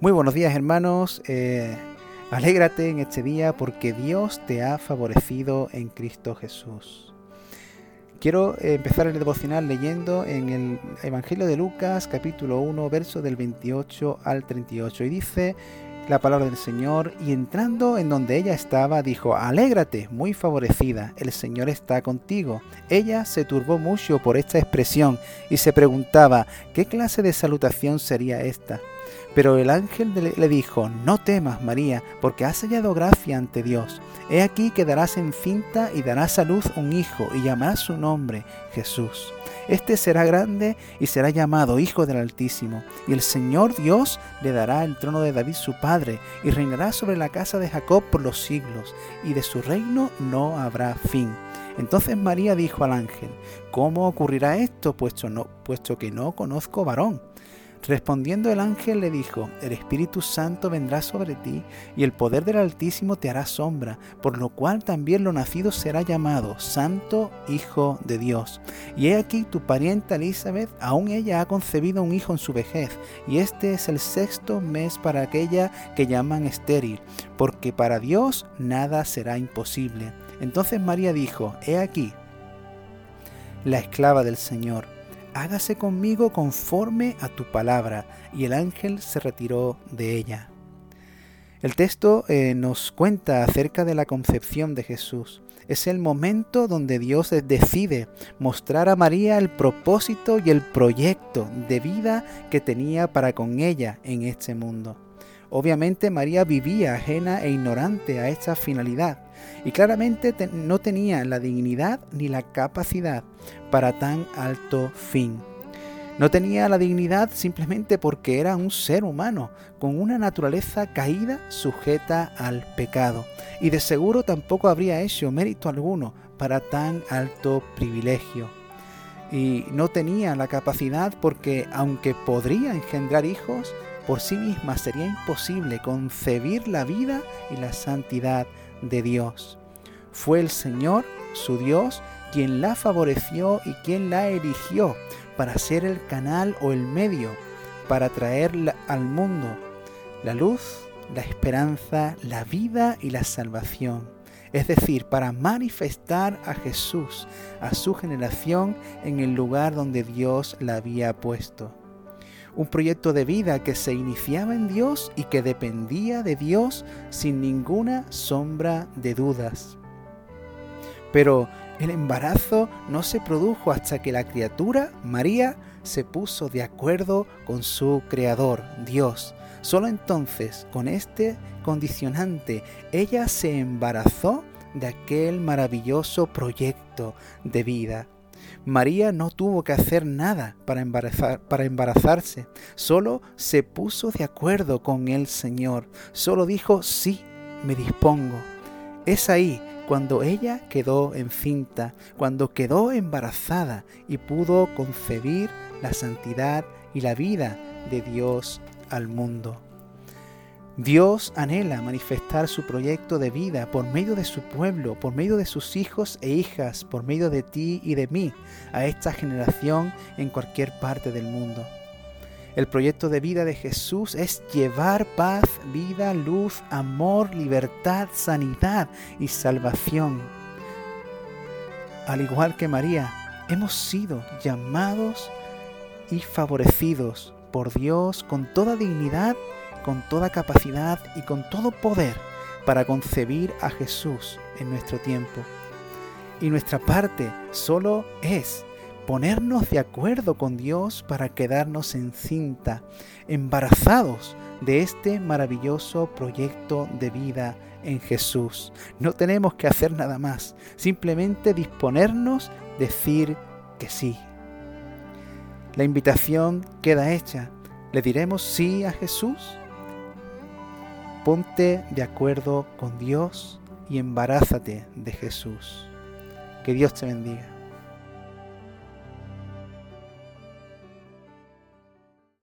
Muy buenos días hermanos, eh, alégrate en este día porque Dios te ha favorecido en Cristo Jesús. Quiero eh, empezar el devocional leyendo en el Evangelio de Lucas capítulo 1 verso del 28 al 38 y dice la palabra del Señor y entrando en donde ella estaba dijo, alégrate, muy favorecida, el Señor está contigo. Ella se turbó mucho por esta expresión y se preguntaba, ¿qué clase de salutación sería esta? Pero el ángel le dijo, no temas, María, porque has hallado gracia ante Dios. He aquí que darás encinta y darás a luz un hijo, y llamarás su nombre Jesús. Este será grande y será llamado Hijo del Altísimo, y el Señor Dios le dará el trono de David su padre, y reinará sobre la casa de Jacob por los siglos, y de su reino no habrá fin. Entonces María dijo al ángel, ¿cómo ocurrirá esto, puesto, no, puesto que no conozco varón? Respondiendo el ángel le dijo, el Espíritu Santo vendrá sobre ti y el poder del Altísimo te hará sombra, por lo cual también lo nacido será llamado Santo Hijo de Dios. Y he aquí tu parienta Elizabeth, aún ella ha concebido un hijo en su vejez, y este es el sexto mes para aquella que llaman estéril, porque para Dios nada será imposible. Entonces María dijo, he aquí, la esclava del Señor hágase conmigo conforme a tu palabra. Y el ángel se retiró de ella. El texto eh, nos cuenta acerca de la concepción de Jesús. Es el momento donde Dios decide mostrar a María el propósito y el proyecto de vida que tenía para con ella en este mundo. Obviamente María vivía ajena e ignorante a esta finalidad y claramente no tenía la dignidad ni la capacidad para tan alto fin. No tenía la dignidad simplemente porque era un ser humano, con una naturaleza caída sujeta al pecado. Y de seguro tampoco habría hecho mérito alguno para tan alto privilegio. Y no tenía la capacidad porque aunque podría engendrar hijos, por sí misma sería imposible concebir la vida y la santidad de Dios. Fue el Señor, su Dios, quien la favoreció y quien la eligió para ser el canal o el medio para traer al mundo la luz, la esperanza, la vida y la salvación. Es decir, para manifestar a Jesús, a su generación, en el lugar donde Dios la había puesto un proyecto de vida que se iniciaba en Dios y que dependía de Dios sin ninguna sombra de dudas. Pero el embarazo no se produjo hasta que la criatura, María, se puso de acuerdo con su Creador, Dios. Solo entonces, con este condicionante, ella se embarazó de aquel maravilloso proyecto de vida. María no tuvo que hacer nada para, para embarazarse, solo se puso de acuerdo con el Señor, solo dijo, sí, me dispongo. Es ahí cuando ella quedó encinta, cuando quedó embarazada y pudo concebir la santidad y la vida de Dios al mundo. Dios anhela manifestar su proyecto de vida por medio de su pueblo, por medio de sus hijos e hijas, por medio de ti y de mí, a esta generación en cualquier parte del mundo. El proyecto de vida de Jesús es llevar paz, vida, luz, amor, libertad, sanidad y salvación. Al igual que María, hemos sido llamados y favorecidos por Dios con toda dignidad con toda capacidad y con todo poder para concebir a Jesús en nuestro tiempo. Y nuestra parte solo es ponernos de acuerdo con Dios para quedarnos encinta, embarazados de este maravilloso proyecto de vida en Jesús. No tenemos que hacer nada más, simplemente disponernos, decir que sí. La invitación queda hecha. ¿Le diremos sí a Jesús? Ponte de acuerdo con Dios y embarázate de Jesús. Que Dios te bendiga.